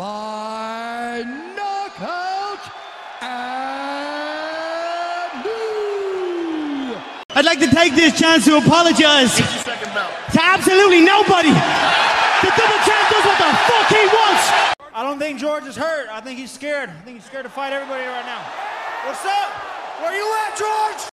by knockout and new. I'd like to take this chance to apologize to absolutely nobody. The double champ does what the fuck he wants. I don't think George is hurt. I think he's scared. I think he's scared to fight everybody right now. What's up? Where you at, George?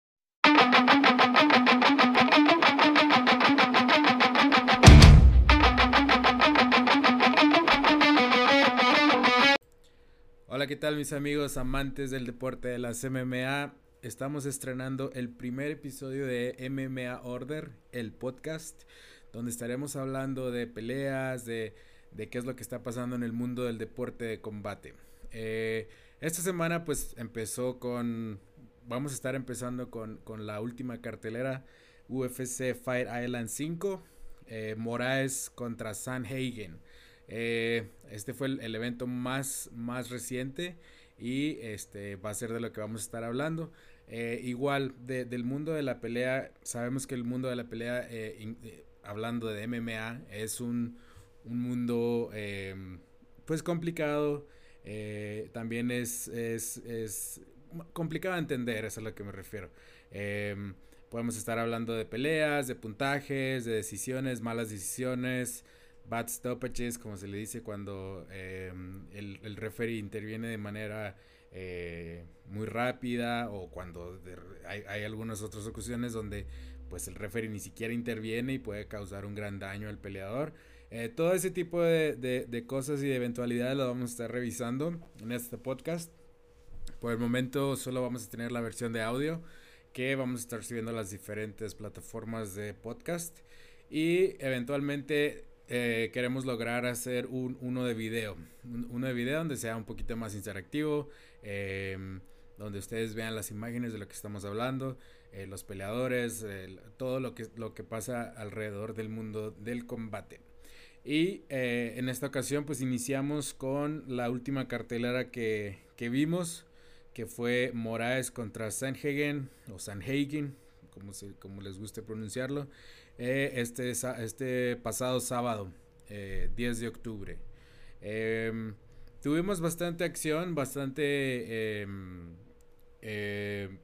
¿Qué tal mis amigos amantes del deporte de las MMA? Estamos estrenando el primer episodio de MMA Order, el podcast, donde estaremos hablando de peleas, de, de qué es lo que está pasando en el mundo del deporte de combate. Eh, esta semana pues empezó con, vamos a estar empezando con, con la última cartelera UFC Fight Island 5, eh, Moraes contra San Hagen. Eh, este fue el, evento más, más reciente y este va a ser de lo que vamos a estar hablando. Eh, igual de, del mundo de la pelea, sabemos que el mundo de la pelea, eh, eh, hablando de MMA, es un, un mundo em, pues complicado. eh, también es, es, es complicado de entender, es a lo que me refiero. Em, podemos estar hablando de peleas, de puntajes, de decisiones, malas decisiones bad stoppages, como se le dice cuando eh, el, el, referee interviene de manera eh, muy rápida o cuando de, hay, hay, algunas otras ocasiones donde pues el referee ni siquiera interviene y puede causar un gran daño al peleador. Eh, todo ese tipo de, de, de, cosas y de eventualidades lo vamos a estar revisando en este podcast. Por el momento solo vamos a tener la versión de audio que vamos a estar subiendo a las diferentes plataformas de podcast y eventualmente eh, queremos lograr hacer un, uno de video. Un, uno de video donde sea un poquito más interactivo. Eh, donde ustedes vean las imágenes de lo que estamos hablando. Eh, los peleadores. todo lo que, lo que pasa alrededor del mundo del combate. Y eh, en esta ocasión pues iniciamos con la última cartelera que, que vimos. Que fue Moraes contra Sanhagen. O Sanhagen. Como, les guste pronunciarlo eh, este, este pasado sábado, eh, 10 de octubre. Eh, tuvimos bastante acción, bastante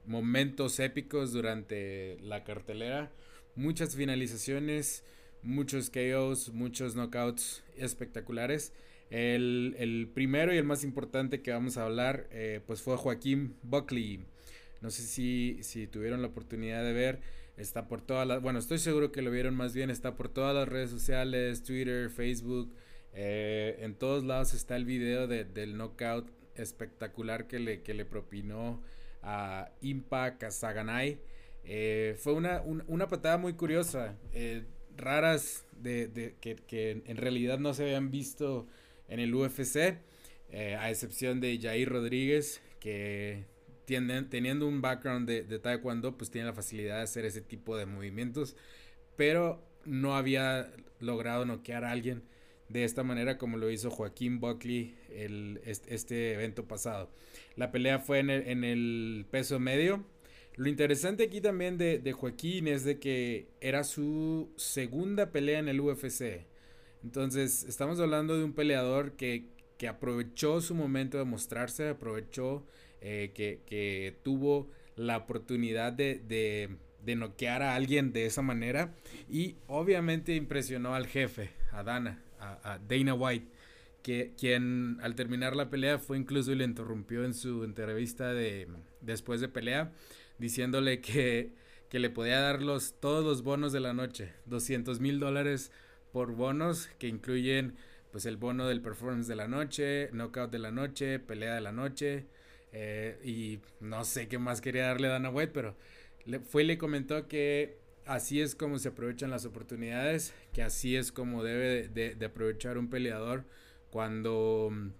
momentos épicos durante la cartelera, muchas finalizaciones, muchos KOs, muchos knockouts espectaculares. El, el, primero y el más importante que vamos a hablar, eh, pues fue Joaquín Buckley. No sé si, si tuvieron la oportunidad de ver. Está por todas las, bueno, estoy seguro que lo vieron más bien, está por todas las redes sociales, Twitter, Facebook, eh, en todos lados está el video de, del knockout espectacular que le, que le propinó a Impa Kazaganay. Eh, fue una, un, una, patada muy curiosa, eh, raras de, de que, que, en realidad no se habían visto en el UFC, a excepción de Jair Rodríguez, que teniendo un background de, de, taekwondo, pues tiene la facilidad de hacer ese tipo de movimientos, pero no había logrado noquear a alguien de esta manera como lo hizo Joaquín Buckley el, este, este, evento pasado. La pelea fue en el, en el, peso medio. Lo interesante aquí también de, de Joaquín es de que era su segunda pelea en el UFC. Entonces, estamos hablando de un peleador que, que aprovechó su momento de mostrarse, aprovechó eh, que, tuvo la oportunidad de, de, noquear a alguien de esa manera. Y obviamente impresionó al jefe, a Dana, a, a Dana White, que, quien al terminar la pelea fue incluso y le interrumpió en su entrevista de, después de pelea, diciéndole que, que le podía dar los, todos los bonos de la noche, 200 mil dólares por bonos que incluyen pues el bono del performance de la noche, knockout de la noche, pelea de la noche, eh, y no sé qué más quería darle a Dana White, pero le, fue y le comentó que así es como se aprovechan las oportunidades, que así es como debe de, aprovechar un peleador cuando um,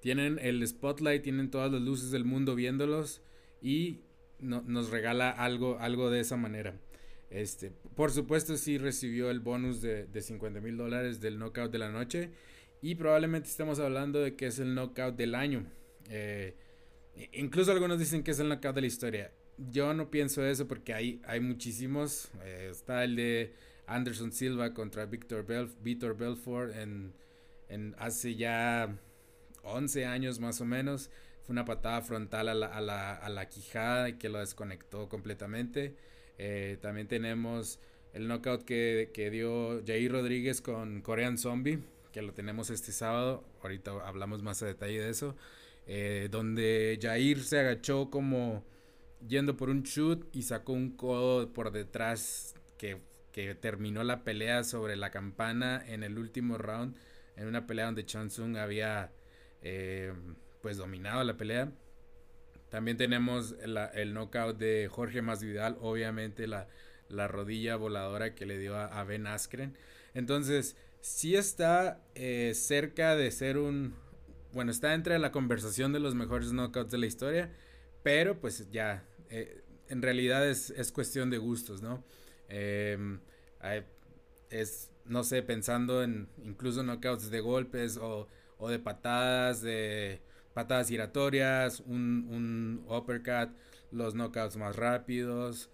tienen el spotlight, tienen todas las luces del mundo viéndolos y no, nos regala algo, algo de esa manera. Este, por supuesto, sí recibió el bonus de, de 50 mil dólares del knockout de la noche. Y probablemente estemos hablando de que es el knockout del año. Eh, Incluso algunos dicen que es el knockout de la historia. Yo no pienso eso porque hay, hay muchísimos. Eh, está el de Anderson Silva contra Victor, Belf Victor Belfort en, hace ya 11 años más o menos. Fue una patada frontal a la, a la, a la quijada que lo desconectó completamente. Eh, también tenemos el knockout que, que, dio Jair Rodríguez con Korean Zombie, que lo tenemos este sábado. Ahorita hablamos más a detalle de eso. Eh, donde Jair se agachó como yendo por un shoot y sacó un codo por detrás que, que terminó la pelea sobre la campana en el último round. En una pelea donde Chansung había eh, pues dominado la pelea. También tenemos el knockout de Jorge Masvidal, obviamente la, la rodilla voladora que le dio a, Ben Askren. Entonces, sí está eh, cerca de ser un... Bueno, está entre la conversación de los mejores knockouts de la historia, pero pues ya, eh, en realidad es, es, cuestión de gustos, ¿no? Em, es, no sé, pensando en incluso knockouts de golpes o, o de patadas, de patadas giratorias, un, un uppercut, los knockouts más rápidos.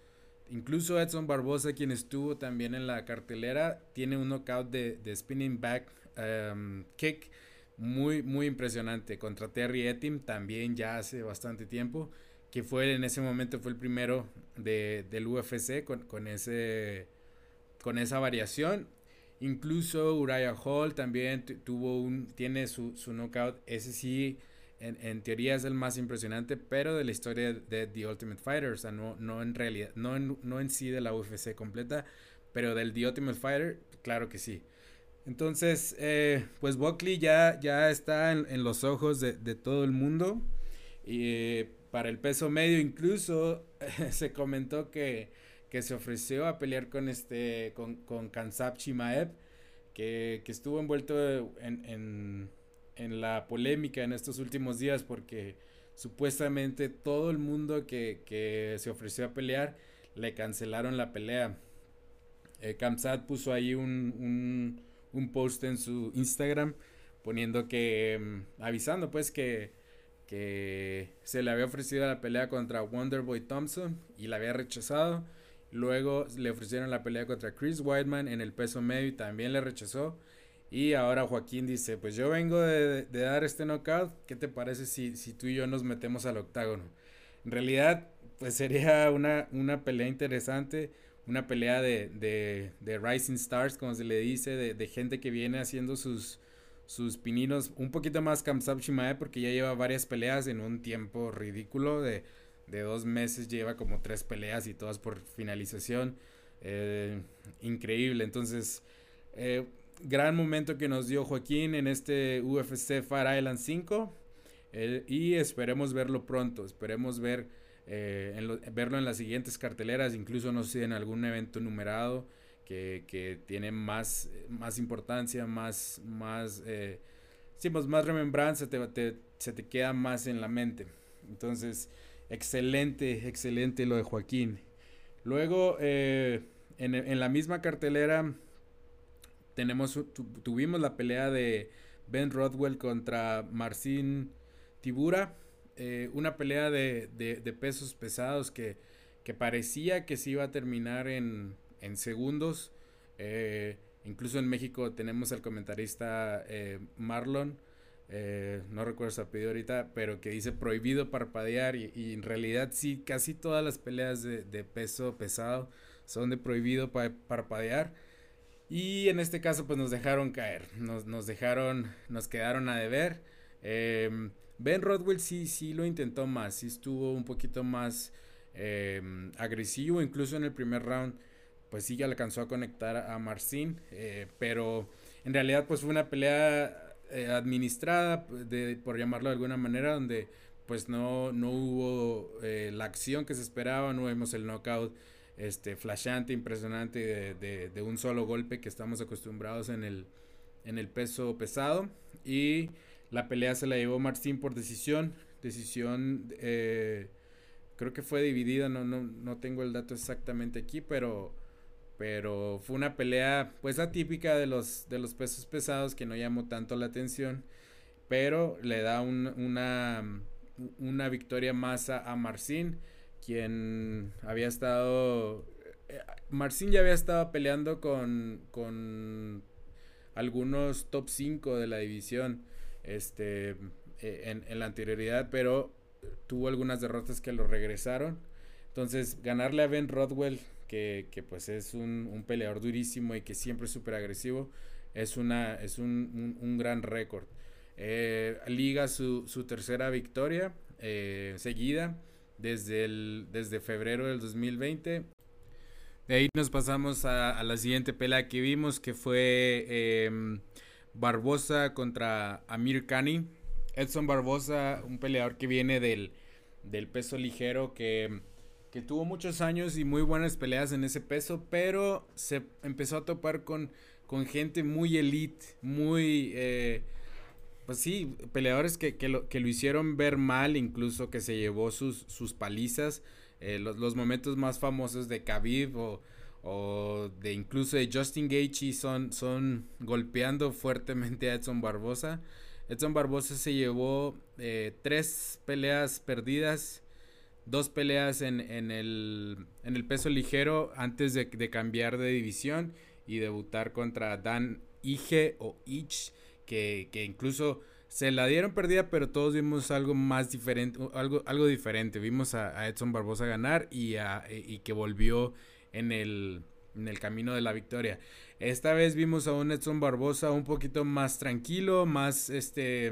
Incluso Edson Barbosa, quien estuvo también en la cartelera, tiene un knockout de, de spinning back um, kick muy, muy impresionante contra Terry Etim, también ya hace bastante tiempo, que fue en ese momento fue el primero de, del UFC con, con, ese, con esa variación. Incluso Uriah Hall también tuvo un, tiene su, su knockout, ese sí en, teoría es el más impresionante, pero de la historia de The Ultimate Fighter, o sea, no, no en realidad, no en, no en sí de la UFC completa, pero del The Ultimate Fighter, claro que sí. Entonces, eh, pues Buckley ya, ya está en, los ojos de, todo el mundo. Y eh, para el peso medio, incluso se comentó que, que, se ofreció a pelear con este con, con Kansap Chimaev, que, que estuvo envuelto en en la polémica en estos últimos días porque supuestamente todo el mundo que, se ofreció a pelear le cancelaron la pelea. Eh, Kamsat puso ahí un, post en su Instagram poniendo que, mm, avisando pues que, que se le había ofrecido la pelea contra Wonderboy Thompson y la había rechazado. Luego le ofrecieron la pelea contra Chris Whiteman en el peso medio y también le rechazó. Y ahora Joaquín dice, pues yo vengo de, dar este knockout, ¿qué te parece si, si, tú y yo nos metemos al octágono? En realidad, pues sería una, una pelea interesante, una pelea de, de, de, Rising Stars, como se le dice, de, de, gente que viene haciendo sus, sus pininos un poquito más Kamsab Shimae, porque ya lleva varias peleas en un tiempo ridículo de, de dos meses, lleva como tres peleas y todas por finalización. Eh, increíble, entonces... Eh, gran momento que nos dio Joaquín en este UFC Fire Island 5. Eh, y esperemos verlo pronto. Esperemos ver, eh, verlo en las siguientes carteleras, incluso no sé, en algún evento numerado que, tiene más, más importancia, más, más, eh, pues más remembranza, te, se te queda más en la mente. Entonces, excelente, excelente lo de Joaquín. Luego, en, en la misma cartelera tenemos, tuvimos la pelea de Ben Rodwell contra Marcin Tibura. Eh, una pelea de, pesos pesados que, parecía que se iba a terminar en, segundos. Eh, incluso en México tenemos al comentarista eh, Marlon. no recuerdo su apellido ahorita, pero que dice prohibido parpadear y, en realidad sí, casi todas las peleas de, peso pesado son de prohibido parpadear. Y en este caso pues nos dejaron caer, nos, nos dejaron, nos quedaron a deber. Em, ben Rodwell sí, sí lo intentó más, sí estuvo un poquito más em, agresivo, incluso en el primer round pues sí ya alcanzó a conectar a Marcin, eh, pero en realidad pues fue una pelea eh, administrada, de, por llamarlo de alguna manera, donde pues no, no hubo eh, la acción que se esperaba, no vimos el knockout este, flashante, impresionante de, un solo golpe que estamos acostumbrados en el, en el peso pesado. Y la pelea se la llevó Martín por decisión. Decisión, eh, creo que fue dividida, no, no, no tengo el dato exactamente aquí, pero, pero fue una pelea pues atípica de los, de los pesos pesados que no llamó tanto la atención, pero le da una, una victoria más a, a Marcin quien había estado... Eh, Marcin ya había estado peleando con, con algunos top 5 de la división este, en, en la anterioridad, pero tuvo algunas derrotas que lo regresaron. Entonces, ganarle a Ben Rodwell, que, que pues es un, un, peleador durísimo y que siempre es súper agresivo, es, una, es un, un, gran récord. Eh, liga su, su, tercera victoria eh, seguida desde, el, desde febrero del 2020. De ahí nos pasamos a, la siguiente pelea que vimos, que fue eh, Barbosa contra Amir Khani. Edson Barbosa, un peleador que viene del, del peso ligero, que, que, tuvo muchos años y muy buenas peleas en ese peso, pero se empezó a topar con, con gente muy elite, muy... Eh, pues sí, peleadores que, que, lo, que, lo, hicieron ver mal, incluso que se llevó sus, sus palizas. Eh, los, los, momentos más famosos de Khabib o, o, de incluso de Justin Gaethje son, son golpeando fuertemente a Edson Barbosa. Edson Barbosa se llevó eh, tres peleas perdidas, dos peleas en, en, el, en el peso ligero antes de, cambiar de división y debutar contra Dan Ige o Ich, que, que, incluso se la dieron perdida, pero todos vimos algo más diferente, algo, algo diferente. Vimos a, a Edson Barbosa ganar y, a, y que volvió en el, en el camino de la victoria. Esta vez vimos a un Edson Barbosa un poquito más tranquilo, más este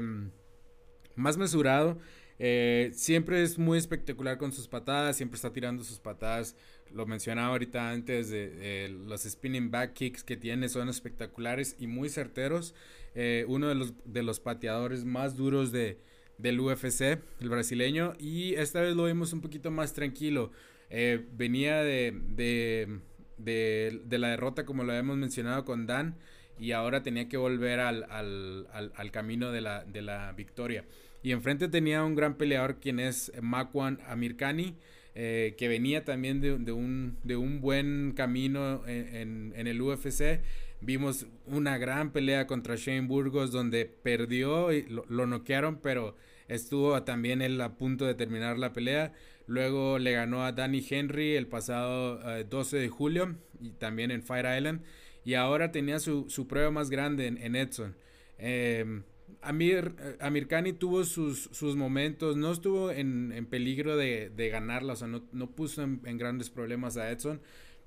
más mesurado. Eh, siempre es muy espectacular con sus patadas, siempre está tirando sus patadas. Lo mencionaba ahorita antes de, de los spinning back kicks que tiene son espectaculares y muy certeros. Eh, uno de los, de los pateadores más duros de, del UFC, el brasileño. Y esta vez lo vimos un poquito más tranquilo. Eh, venía de, de de, la derrota, como lo habíamos mencionado con Dan, y ahora tenía que volver al, al, al, camino de la, de la, victoria. Y enfrente tenía un gran peleador, quien es Makwan Amirkani, eh, que venía también de, un, de un buen camino en, en, en, el UFC. Vimos una gran pelea contra Shane Burgos, donde perdió y lo, lo noquearon, pero estuvo también él a punto de terminar la pelea. Luego le ganó a Danny Henry el pasado eh, 12 de julio y también en Fire Island. Y ahora tenía su, su prueba más grande en, Edson. Eh, Amir, Amir tuvo sus, sus, momentos, no estuvo en, en peligro de, de, ganarla, o sea, no, no puso en, en, grandes problemas a Edson,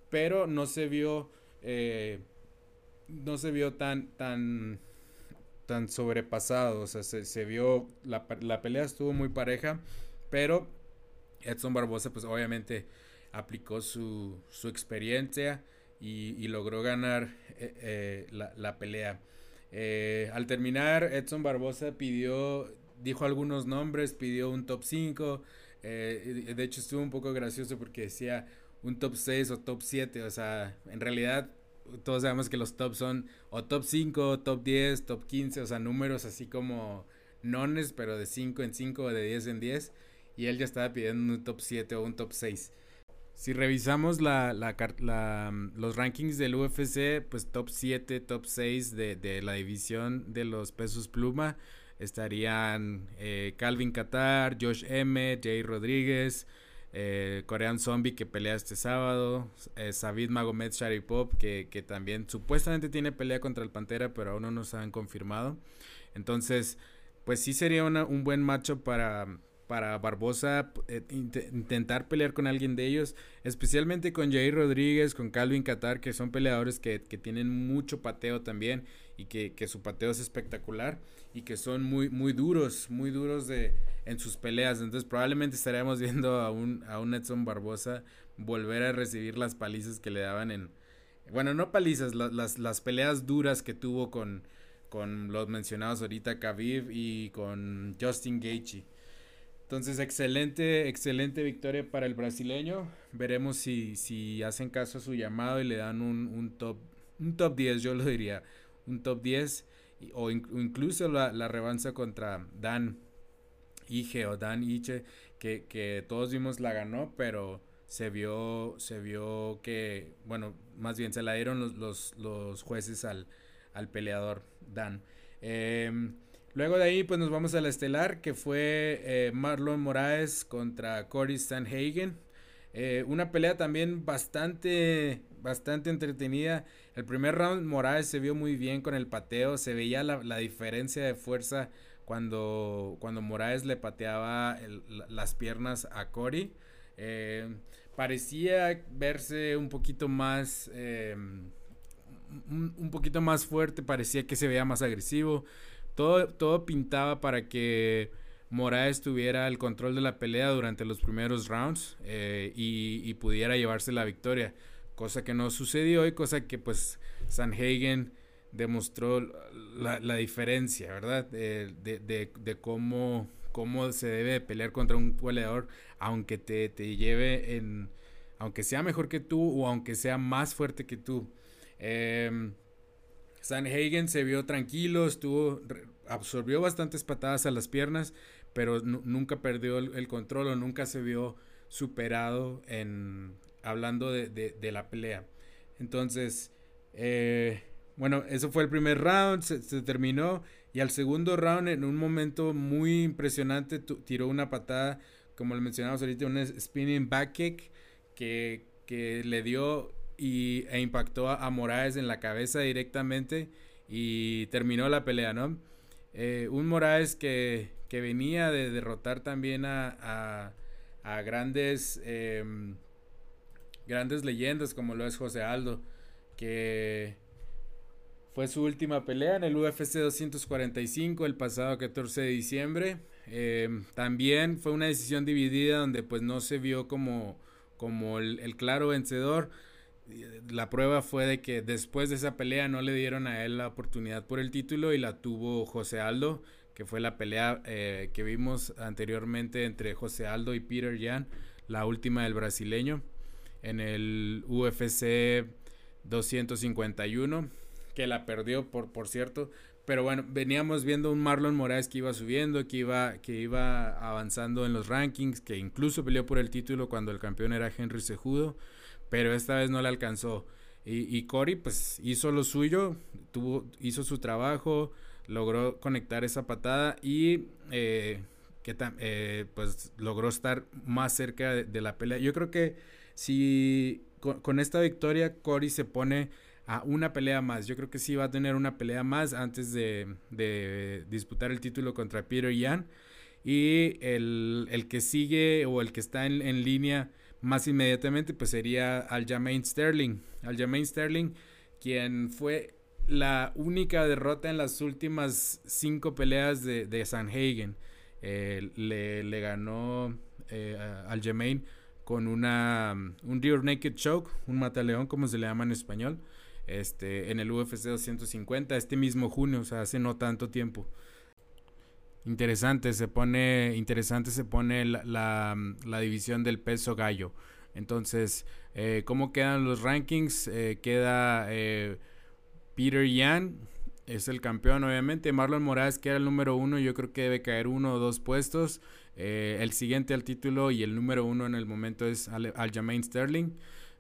pero no se vio, eh, no se vio tan, tan, tan sobrepasado, o sea, se, se vio, la, la pelea estuvo muy pareja, pero Edson Barbosa pues obviamente aplicó su, su experiencia y, y, logró ganar eh, eh, la, la, pelea. Eh, al terminar, Edson Barbosa pidió, dijo algunos nombres, pidió un top 5. de hecho estuvo un poco gracioso porque decía un top 6 o top 7. O sea, en realidad todos sabemos que los tops son o top 5, top 10, top 15. O sea, números así como nones, pero de 5 en 5 o de 10 en 10 y él ya estaba pidiendo un top 7 o un top 6. Si revisamos la, la, la, los rankings del UFC, pues top 7, top 6 de, de la división de los pesos pluma estarían eh, Calvin Qatar, Josh M, Jay Rodríguez, eh, Korean Zombie que pelea este sábado, eh, Sabid Magomed Sharipov que, que también supuestamente tiene pelea contra el Pantera, pero aún no nos han confirmado. Entonces, pues sí sería un buen macho para, para Barbosa eh, int intentar pelear con alguien de ellos, especialmente con Jair Rodríguez, con Calvin Qatar, que son peleadores que, que tienen mucho pateo también y que, que, su pateo es espectacular y que son muy, muy duros, muy duros de, en sus peleas. Entonces probablemente estaremos viendo a un, a un Edson Barbosa volver a recibir las palizas que le daban en... Bueno, no palizas, la, las, las peleas duras que tuvo con, con los mencionados ahorita Khabib y con Justin Gaethje. Entonces, excelente, excelente victoria para el brasileño. Veremos si, si hacen caso a su llamado y le dan un, un top, un top 10, yo lo diría, un top 10 o, in, o incluso la, la, revancha contra Dan Ige o Dan Iche, que, que todos vimos la ganó, pero se vio, se vio que, bueno, más bien se la dieron los, los, los jueces al, al peleador Dan. Eh, Luego de ahí, pues nos vamos a la estelar, que fue eh, Marlon Moraes contra Cory Sanhagen. Eh, una pelea también bastante, bastante entretenida. El primer round Morales se vio muy bien con el pateo, se veía la, diferencia de fuerza cuando, cuando Morales le pateaba las piernas a Cory. Eh, parecía verse un poquito más... Un, poquito más fuerte, parecía que se veía más agresivo. Todo, todo pintaba para que Moraes tuviera el control de la pelea durante los primeros rounds eh, y, pudiera llevarse la victoria. Cosa que no sucedió y cosa que pues Sanhagen demostró la, diferencia, ¿verdad? De, de, cómo, cómo se debe pelear contra un peleador aunque te, te, lleve en... aunque sea mejor que tú o aunque sea más fuerte que tú. Eh, Sanhagen se vio tranquilo, estuvo, absorbió bastantes patadas a las piernas, pero nunca perdió el, control o nunca se vio superado en hablando de, la pelea. Entonces, eh, bueno, eso fue el primer round, se, terminó y al segundo round en un momento muy impresionante tiró una patada, como le mencionamos ahorita, un spinning back kick que le dio y, e impactó a, a en la cabeza directamente y terminó la pelea, ¿no? Eh, un Moraes que, que, venía de derrotar también a, a, grandes, em, grandes leyendas como lo es José Aldo, que fue su última pelea en el UFC 245 el pasado 14 de diciembre. Em, también fue una decisión dividida donde pues no se vio como, como el claro vencedor la prueba fue de que después de esa pelea no le dieron a él la oportunidad por el título y la tuvo José Aldo, que fue la pelea eh, que vimos anteriormente entre José Aldo y Peter Yan, la última del brasileño, en el UFC 251, que la perdió por, por cierto. Pero bueno, veníamos viendo un Marlon Moraes que iba subiendo, que iba, que iba avanzando en los rankings, que incluso peleó por el título cuando el campeón era Henry Cejudo pero esta vez no le alcanzó. Y, y Cory pues hizo lo suyo, tuvo, hizo su trabajo, logró conectar esa patada y eh, eh, pues logró estar más cerca de, la pelea. Yo creo que si con, esta victoria Cory se pone a una pelea más, yo creo que sí va a tener una pelea más antes de, de disputar el título contra Peter Yan. Y el, el, que sigue o el que está en, en línea más inmediatamente pues sería Aljamain Sterling. Aljamain Sterling, quien fue la única derrota en las últimas cinco peleas de, de Sanhagen. Eh, le, le, ganó eh, Aljamain con una, un rear naked choke, un mataleón como se le llama en español, este, en el UFC 250 este mismo junio, o sea, hace no tanto tiempo. Interesante, se pone, interesante se pone la, la, división del peso gallo. Entonces, eh, ¿cómo quedan los rankings? Eh, queda eh, Peter Yan, es el campeón obviamente. Marlon Moraes que era el número uno, yo creo que debe caer uno o dos puestos. el siguiente al título y el número uno en el momento es Aljamain Sterling.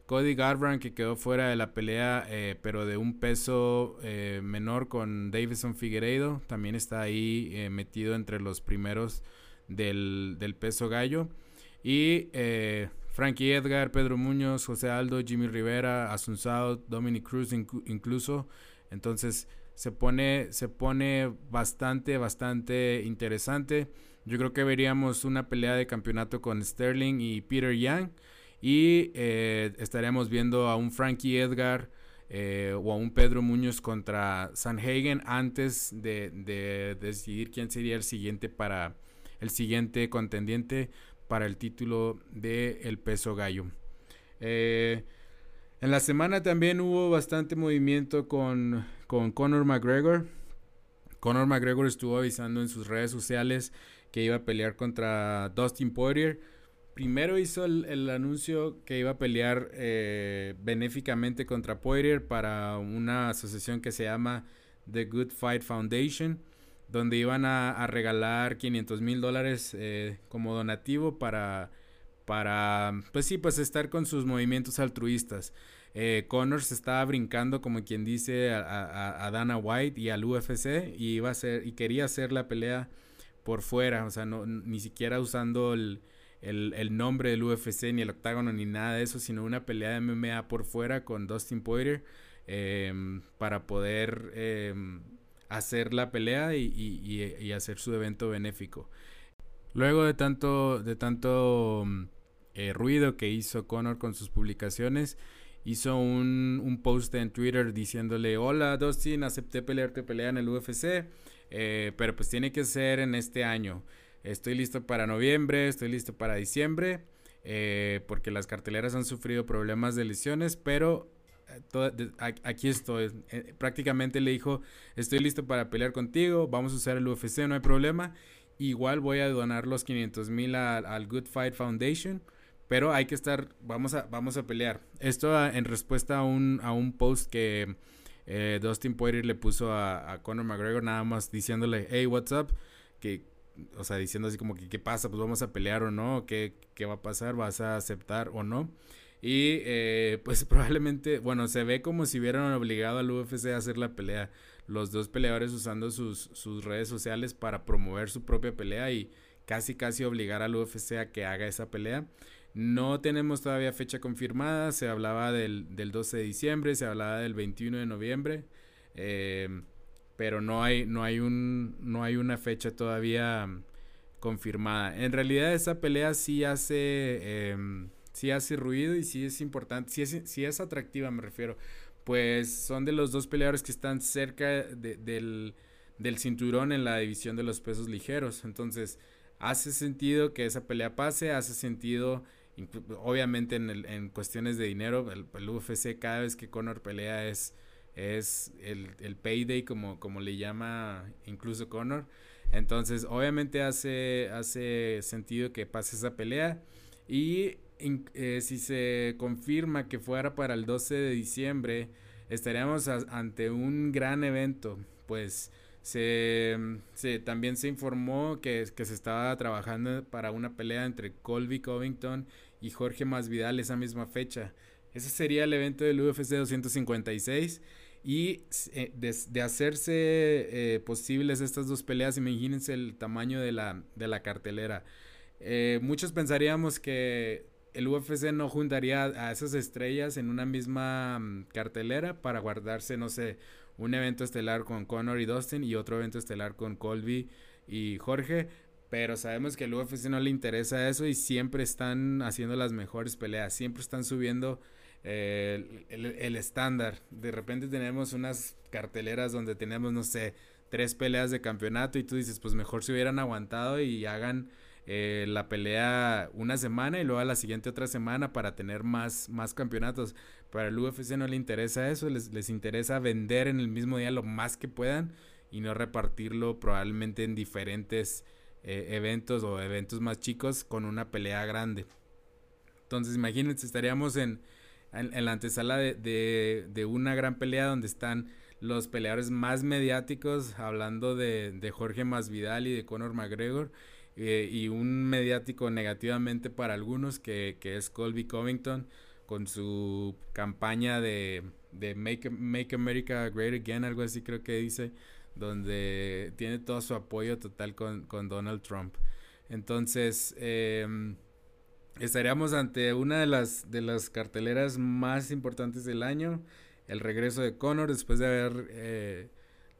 Cody Garbrandt que quedó fuera de la pelea, eh, pero de un peso eh, menor con Davison Figueiredo, también está ahí eh, metido entre los primeros del, peso gallo. Y Frankie Edgar, Pedro Muñoz, José Aldo, Jimmy Rivera, Asunzao, Dominic Cruz incluso. Entonces se pone, se pone bastante, bastante interesante. Yo creo que veríamos una pelea de campeonato con Sterling y Peter Young. Y eh, estaremos viendo a un Frankie Edgar eh, o a un Pedro Muñoz contra Sanhagen antes de, decidir quién sería el siguiente para el siguiente contendiente para el título de el peso gallo. Eh, en la semana también hubo bastante movimiento con, con Conor McGregor. Conor McGregor estuvo avisando en sus redes sociales que iba a pelear contra Dustin Poirier primero hizo el, anuncio que iba a pelear eh, benéficamente contra Poirier para una asociación que se llama The Good Fight Foundation, donde iban a, regalar 500 mil dólares eh, como donativo para, para, pues sí, pues estar con sus movimientos altruistas. Eh, estaba brincando, como quien dice, a, Dana White y al UFC y iba a ser, y quería hacer la pelea por fuera, o sea, no, ni siquiera usando el el, nombre del UFC, ni el octágono, ni nada de eso, sino una pelea de MMA por fuera con Dustin Poirier em, para poder em, hacer la pelea y, hacer su evento benéfico. Luego de tanto, de tanto eh, ruido que hizo Conor con sus publicaciones, hizo un, post en Twitter diciéndole, hola Dustin, acepté pelearte pelea en el UFC, eh, pero pues tiene que ser en este año. Estoy listo para noviembre, estoy listo para diciembre, eh, porque las carteleras han sufrido problemas de lesiones, pero eh, aquí estoy. Eh, prácticamente le dijo, estoy listo para pelear contigo, vamos a usar el UFC, no hay problema. Igual voy a donar los 500 mil al Good Fight Foundation. Pero hay que estar, vamos a, vamos a pelear. Esto en respuesta a un, a un post que Dustin Poirier le puso a, a Conor McGregor, nada más diciéndole, hey, what's up? Que o sea, diciendo así como que qué pasa, pues vamos a pelear o no, qué, qué va a pasar, vas a aceptar o no. Y eh, pues probablemente, bueno, se ve como si hubieran obligado al UFC a hacer la pelea. Los dos peleadores usando sus, sus redes sociales para promover su propia pelea y casi casi obligar al UFC a que haga esa pelea. No tenemos todavía fecha confirmada, se hablaba del, del 12 de diciembre, se hablaba del 21 de noviembre. Eh, pero no hay, no hay, un, no hay una fecha todavía mm, confirmada. En realidad esa pelea sí hace, em, sí hace ruido y sí es importante, sí es, sí es atractiva me refiero, pues son de los dos peleadores que están cerca del, del cinturón en la división de los pesos ligeros, entonces hace sentido que esa pelea pase, hace sentido obviamente en, el, en cuestiones de dinero, el, el UFC cada vez que Conor pelea es es el, el payday como, como le llama incluso Conor. Entonces, obviamente hace, hace sentido que pase esa pelea. Y eh, si se confirma que fuera para el 12 de diciembre, estaríamos ante un gran evento. Pues se, también se informó que, que, se estaba trabajando para una pelea entre Colby Covington y Jorge Masvidal esa misma fecha. Ese sería el evento del UFC 256. Y eh, de, hacerse eh, posibles estas dos peleas, imagínense el tamaño de la, de la cartelera. Eh, muchos pensaríamos que el UFC no juntaría a esas estrellas en una misma mm, cartelera para guardarse, no sé, un evento estelar con Conor y Dustin y otro evento estelar con Colby y Jorge. Pero sabemos que al UFC no le interesa eso y siempre están haciendo las mejores peleas, siempre están subiendo el, estándar. De repente tenemos unas carteleras donde tenemos, no sé, tres peleas de campeonato y tú dices, pues mejor se hubieran aguantado y hagan eh, la pelea una semana y luego a la siguiente otra semana para tener más, más campeonatos. Para el UFC no le interesa eso, les, les interesa vender en el mismo día lo más que puedan y no repartirlo probablemente en diferentes eh, eventos o eventos más chicos con una pelea grande. Entonces imagínense, estaríamos en en, la antesala de, de, una gran pelea donde están los peleadores más mediáticos, hablando de, de Jorge Masvidal y de Conor McGregor, eh, y un mediático negativamente para algunos, que, que, es Colby Covington, con su campaña de, de Make, Make America Great Again, algo así creo que dice, donde tiene todo su apoyo total con, con Donald Trump. Entonces, eh, estaríamos ante una de las, de las carteleras más importantes del año. El regreso de Conor después de haber eh,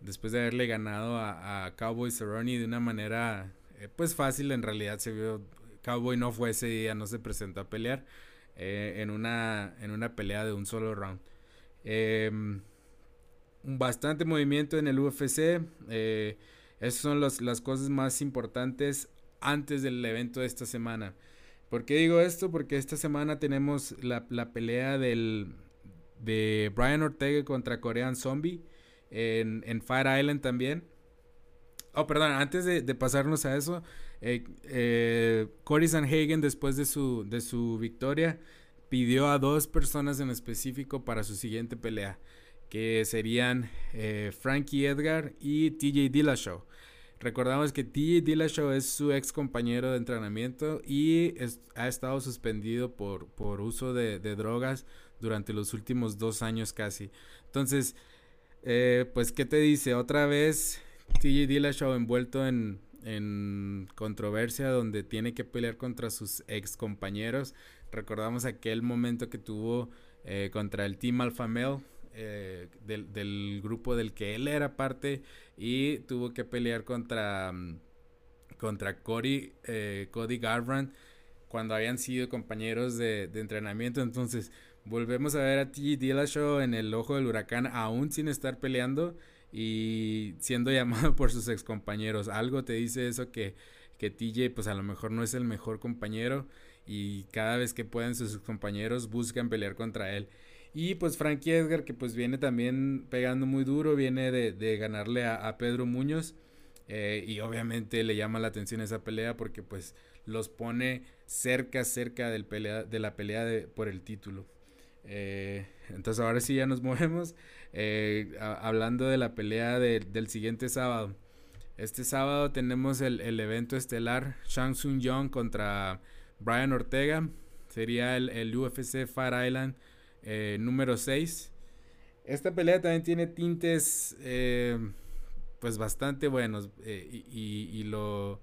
después de haberle ganado a, a Cowboy Cerrone de una manera eh, pues fácil en realidad se vio Cowboy no fue ese día no se presentó a pelear eh, en una en una pelea de un solo round em, bastante movimiento en el UFC esas son las cosas más importantes antes del evento de esta semana ¿Por qué digo esto? Porque esta semana tenemos la, pelea del, de Brian Ortega contra Korean Zombie en, en Fire Island también. Oh, perdón, antes de, pasarnos a eso, eh, eh, Cory Sanhagen después de su, de su victoria pidió a dos personas en específico para su siguiente pelea, que serían eh, Frankie Edgar y TJ Dillashaw. Recordamos que T. Dillashaw es su ex compañero de entrenamiento y ha estado suspendido por, por uso de, drogas durante los últimos dos años casi. Entonces, eh, pues, ¿qué te dice? Otra vez T. Dillashaw envuelto en, en controversia donde tiene que pelear contra sus ex compañeros. Recordamos aquel momento que tuvo eh, contra el Team Alpha Male, eh, del, grupo del que él era parte y tuvo que pelear contra, mm, contra Cody, eh, Cody Garbrandt cuando habían sido compañeros de, entrenamiento. Entonces volvemos a ver a T. Dillashaw en el ojo del huracán aún sin estar peleando y siendo llamado por sus ex compañeros. Algo te dice eso que, que TJ pues a lo mejor no es el mejor compañero y cada vez que pueden sus compañeros buscan pelear contra él. Y pues Frankie Edgar que pues viene también pegando muy duro, viene de, ganarle a, Pedro Muñoz eh, y obviamente le llama la atención esa pelea porque pues los pone cerca, cerca del pelea, de la pelea de, por el título. Eh, entonces ahora sí ya nos movemos eh, hablando de la pelea del siguiente sábado. Este sábado tenemos el, evento estelar Shang Tsung Young contra Brian Ortega. Sería el, UFC Fire Island eh, número 6. Esta pelea también tiene tintes eh, pues bastante buenos. y, lo,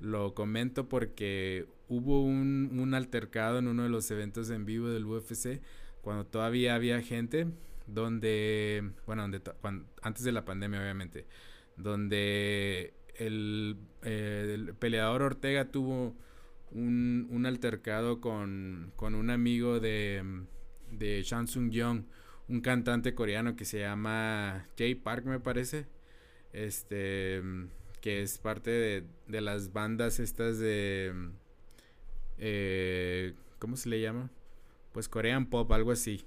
lo, comento porque hubo un, un altercado en uno de los eventos en vivo del UFC cuando todavía había gente donde, bueno, donde, antes de la pandemia obviamente, donde el, peleador Ortega tuvo un, altercado con, un amigo de, de Shansung Young, un cantante coreano que se llama Jay Park, me parece. Este, que es parte de, las bandas estas de. Eh, ¿Cómo se le llama? Pues Korean Pop, algo así.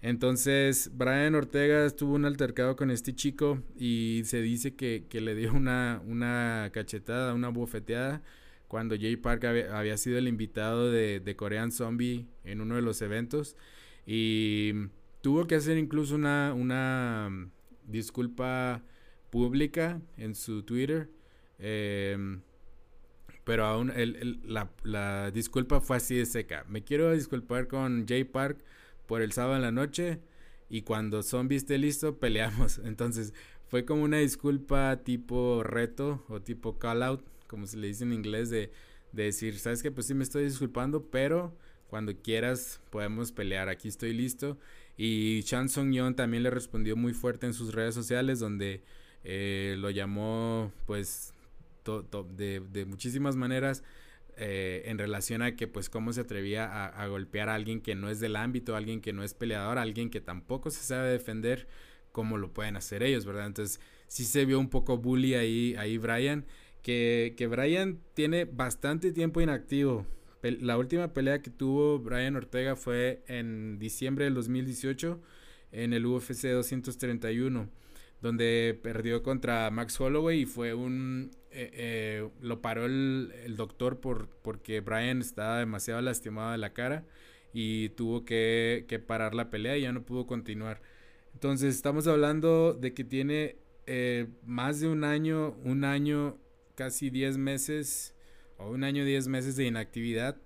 Entonces, Brian Ortega estuvo un altercado con este chico y se dice que, le dio una, una, cachetada, una bofeteada, cuando Jay Park había, sido el invitado de, de, Korean Zombie en uno de los eventos. Y tuvo que hacer incluso una, una disculpa pública en su Twitter. Em, pero aún la, la disculpa fue así de seca. Me quiero disculpar con Jay Park por el sábado en la noche y cuando Zombie esté listo peleamos. Entonces fue como una disculpa tipo reto o tipo call out, como se le dice en inglés, de, decir, sabes que pues sí me estoy disculpando, pero cuando quieras podemos pelear, aquí estoy listo. Y Chan Song Yeon también le respondió muy fuerte en sus redes sociales donde eh, lo llamó pues de, muchísimas maneras eh, en relación a que pues cómo se atrevía a, golpear a alguien que no es del ámbito, alguien que no es peleador, alguien que tampoco se sabe defender, como lo pueden hacer ellos, ¿verdad? Entonces sí se vio un poco bully ahí, ahí Brian, que, que Brian tiene bastante tiempo inactivo. La última pelea que tuvo Brian Ortega fue en diciembre del 2018 en el UFC 231 donde perdió contra Max Holloway y fue un... Eh, eh, lo paró el, doctor por, porque Brian estaba demasiado lastimado de la cara y tuvo que, parar la pelea y ya no pudo continuar. Entonces estamos hablando de que tiene eh, más de un año, un año, casi 10 meses o un año 10 meses de inactividad.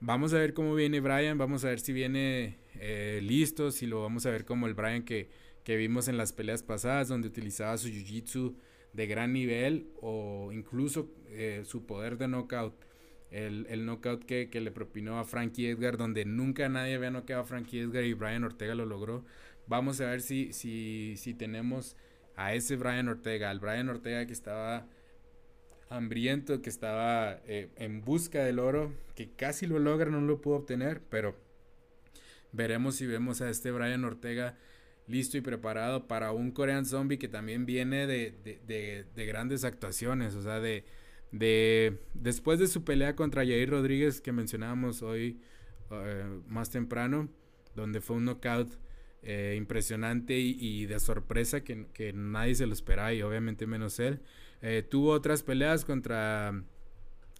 Vamos a ver cómo viene Brian, vamos a ver si viene listo, si lo vamos a ver como el Brian que que vimos en las peleas pasadas, donde utilizaba su jiu-jitsu de gran nivel o incluso eh, su poder de knockout. El, el knockout que, le propinó a Frankie Edgar, donde nunca nadie había noqueado a Frankie Edgar y Brian Ortega lo logró. Vamos a ver si, si, si tenemos a ese Brian Ortega, al Brian Ortega que estaba hambriento, que estaba eh, en busca del oro, que casi lo logra, no lo pudo obtener, pero veremos si vemos a este Brian Ortega listo y preparado para un Korean Zombie que también viene de, grandes actuaciones. O sea, de, de después de su pelea contra Jair Rodríguez que mencionábamos hoy eh, más temprano, donde fue un knockout eh, impresionante y, de sorpresa que, nadie se lo esperaba y obviamente menos él. Eh, tuvo otras peleas contra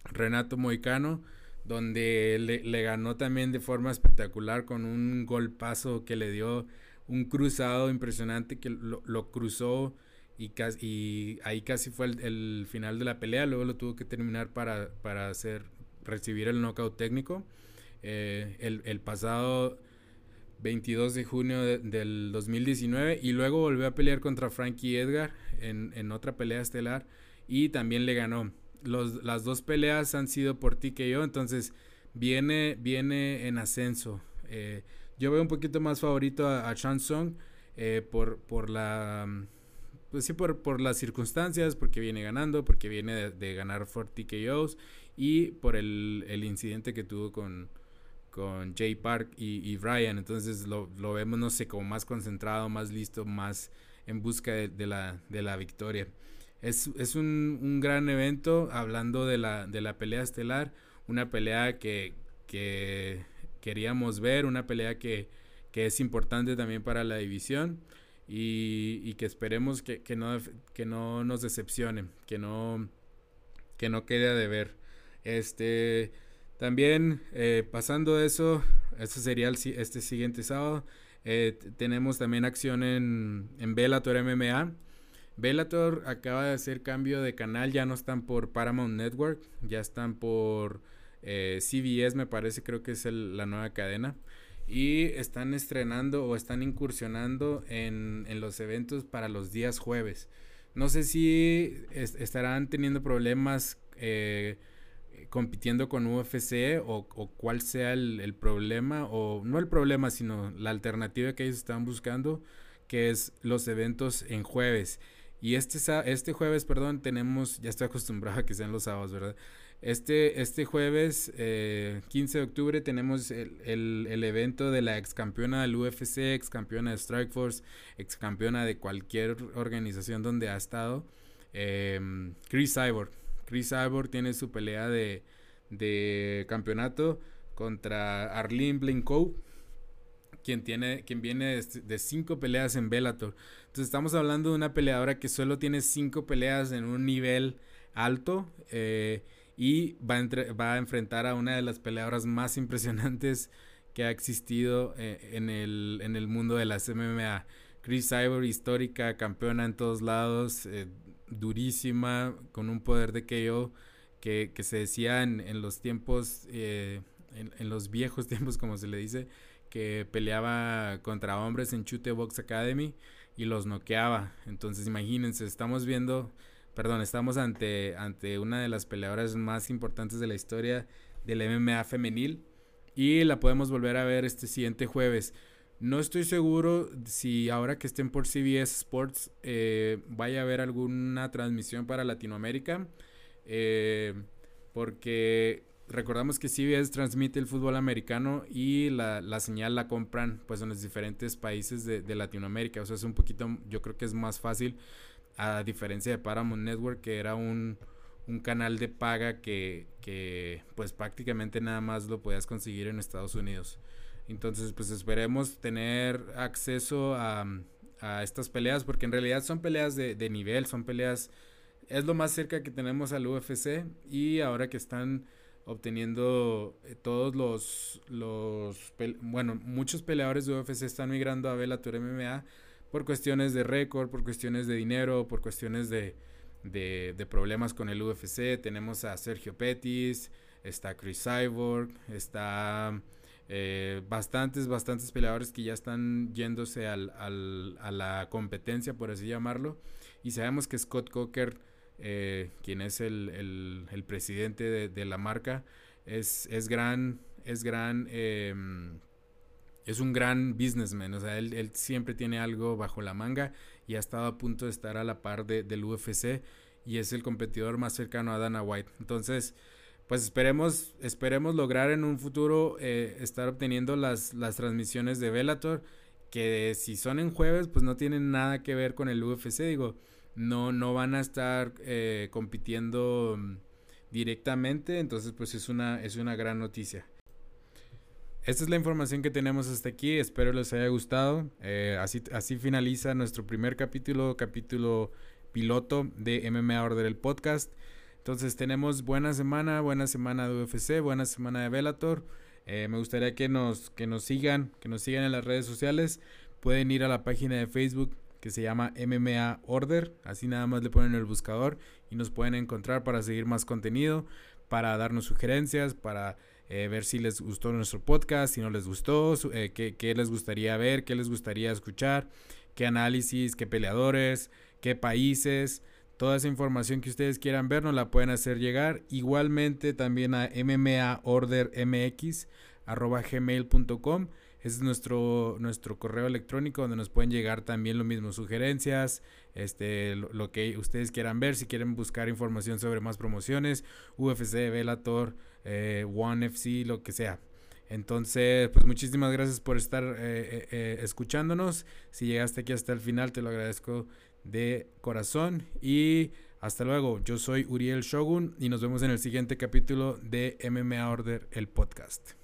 Renato Moicano donde le, le, ganó también de forma espectacular con un golpazo que le dio un cruzado impresionante que lo, cruzó y, casi, y, ahí casi fue el, final de la pelea. Luego lo tuvo que terminar para, para hacer, recibir el knockout técnico. Eh, el, pasado 22 de junio del 2019 y luego volvió a pelear contra Frankie Edgar en, otra pelea estelar y también le ganó. las dos peleas han sido por TKO, entonces viene, viene en ascenso. Eh, yo veo un poquito más favorito a, a Song eh, por, por la... Pues sí, por, por las circunstancias, porque viene ganando, porque viene de, ganar por TKOs y por el, incidente que tuvo con, con Jay Park y, y Brian. Entonces lo, lo, vemos, no sé, como más concentrado, más listo, más en busca de, la, de la victoria. Es, es un, un, gran evento, hablando de la, de la pelea estelar, una pelea que, que queríamos ver, una pelea que, que es importante también para la división y, y que esperemos que, que, no, que no nos decepcione, que no, que no quede de ver. Este, también eh, pasando eso, eso sería el, este siguiente sábado. Eh, tenemos también acción en, en Bellator MMA. Bellator acaba de hacer cambio de canal, ya no están por Paramount Network, ya están por eh, CBS, me parece, creo que es la nueva cadena. Y están estrenando o están incursionando en, en los eventos para los días jueves. No sé si estarán teniendo problemas compitiendo con UFC o, cuál sea el, problema, o no el problema, sino la alternativa que ellos están buscando, que es los eventos en jueves. Y este, este jueves, perdón, tenemos, ya estoy acostumbrado a que sean los sábados, ¿verdad? Este, este jueves, 15 eh, de octubre, tenemos el, el, evento de la ex campeona del UFC, ex campeona de Strikeforce, ex campeona de cualquier organización donde ha estado, em, Chris Cyborg. Chris Cyborg tiene su pelea de, de campeonato contra Arlene Blencoe, quien, tiene, quien viene de, cinco peleas en Bellator. Entonces estamos hablando de una peleadora que solo tiene cinco peleas en un nivel alto. Eh, y va a, va a enfrentar a una de las peleadoras más impresionantes que ha existido eh, en, el, en el mundo de las MMA. Chris Cyborg, histórica, campeona en todos lados, eh, durísima, con un poder de KO que, que se decía en, en los tiempos, eh, en, en, los viejos tiempos, como se le dice, que peleaba contra hombres en Chute Box Academy y los noqueaba. Entonces, imagínense, estamos viendo perdón, estamos ante, ante una de las peleadoras más importantes de la historia del MMA femenil y la podemos volver a ver este siguiente jueves. No estoy seguro si ahora que estén por CBS Sports eh, vaya a haber alguna transmisión para Latinoamérica. Eh, porque recordamos que CBS transmite el fútbol americano y la, la, señal la compran pues en los diferentes países de, Latinoamérica. O sea, es un poquito, yo creo que es más fácil a diferencia de Paramount Network, que era un, un canal de paga que, que, pues prácticamente nada más lo podías conseguir en Estados Unidos. Entonces, pues esperemos tener acceso a, a estas peleas, porque en realidad son peleas de, de, nivel, son peleas, es lo más cerca que tenemos al UFC y ahora que están obteniendo eh, todos los, los, bueno, muchos peleadores de UFC están migrando a Bellator MMA, por cuestiones de récord, por cuestiones de dinero, por cuestiones de, de, problemas con el UFC. Tenemos a Sergio Pettis, está Chris Cyborg, está eh, bastantes, bastantes peleadores que ya están yéndose al, a la competencia, por así llamarlo. Y sabemos que Scott Coker, eh, quien es el, presidente de, de, la marca, es, es gran, es gran eh, es un gran businessman, o sea, él, él, siempre tiene algo bajo la manga y ha estado a punto de estar a la par de, del UFC y es el competidor más cercano a Dana White. Entonces, pues esperemos, esperemos lograr en un futuro eh, estar obteniendo las, las transmisiones de Bellator, que si son en jueves, pues no tienen nada que ver con el UFC, digo, no, no van a estar eh, compitiendo mm, directamente, entonces pues es una, es una gran noticia. Esta es la información que tenemos hasta aquí. Espero les haya gustado. Eh, así, así finaliza nuestro primer capítulo, capítulo piloto de MMA Order el podcast. Entonces tenemos buena semana, buena semana de UFC, buena semana de Bellator. Eh, me gustaría que nos, que nos sigan, que nos sigan en las redes sociales. Pueden ir a la página de Facebook que se llama MMA Order. Así nada más le ponen el buscador y nos pueden encontrar para seguir más contenido, para darnos sugerencias, para eh, ver si les gustó nuestro podcast, si no les gustó, eh, qué, les gustaría ver, qué les gustaría escuchar, qué análisis, qué peleadores, qué países. Toda esa información que ustedes quieran ver nos la pueden hacer llegar. Igualmente también a mmaordermx.gmail.com. Ese es nuestro, nuestro correo electrónico donde nos pueden llegar también lo mismo, sugerencias, este, lo, que ustedes quieran ver, si quieren buscar información sobre más promociones, UFC, Bellator, eh, One FC, lo que sea. Entonces, pues muchísimas gracias por estar eh, eh, eh, escuchándonos. Si llegaste aquí hasta el final, te lo agradezco de corazón. Y hasta luego. Yo soy Uriel Shogun y nos vemos en el siguiente capítulo de MMA Order, el podcast.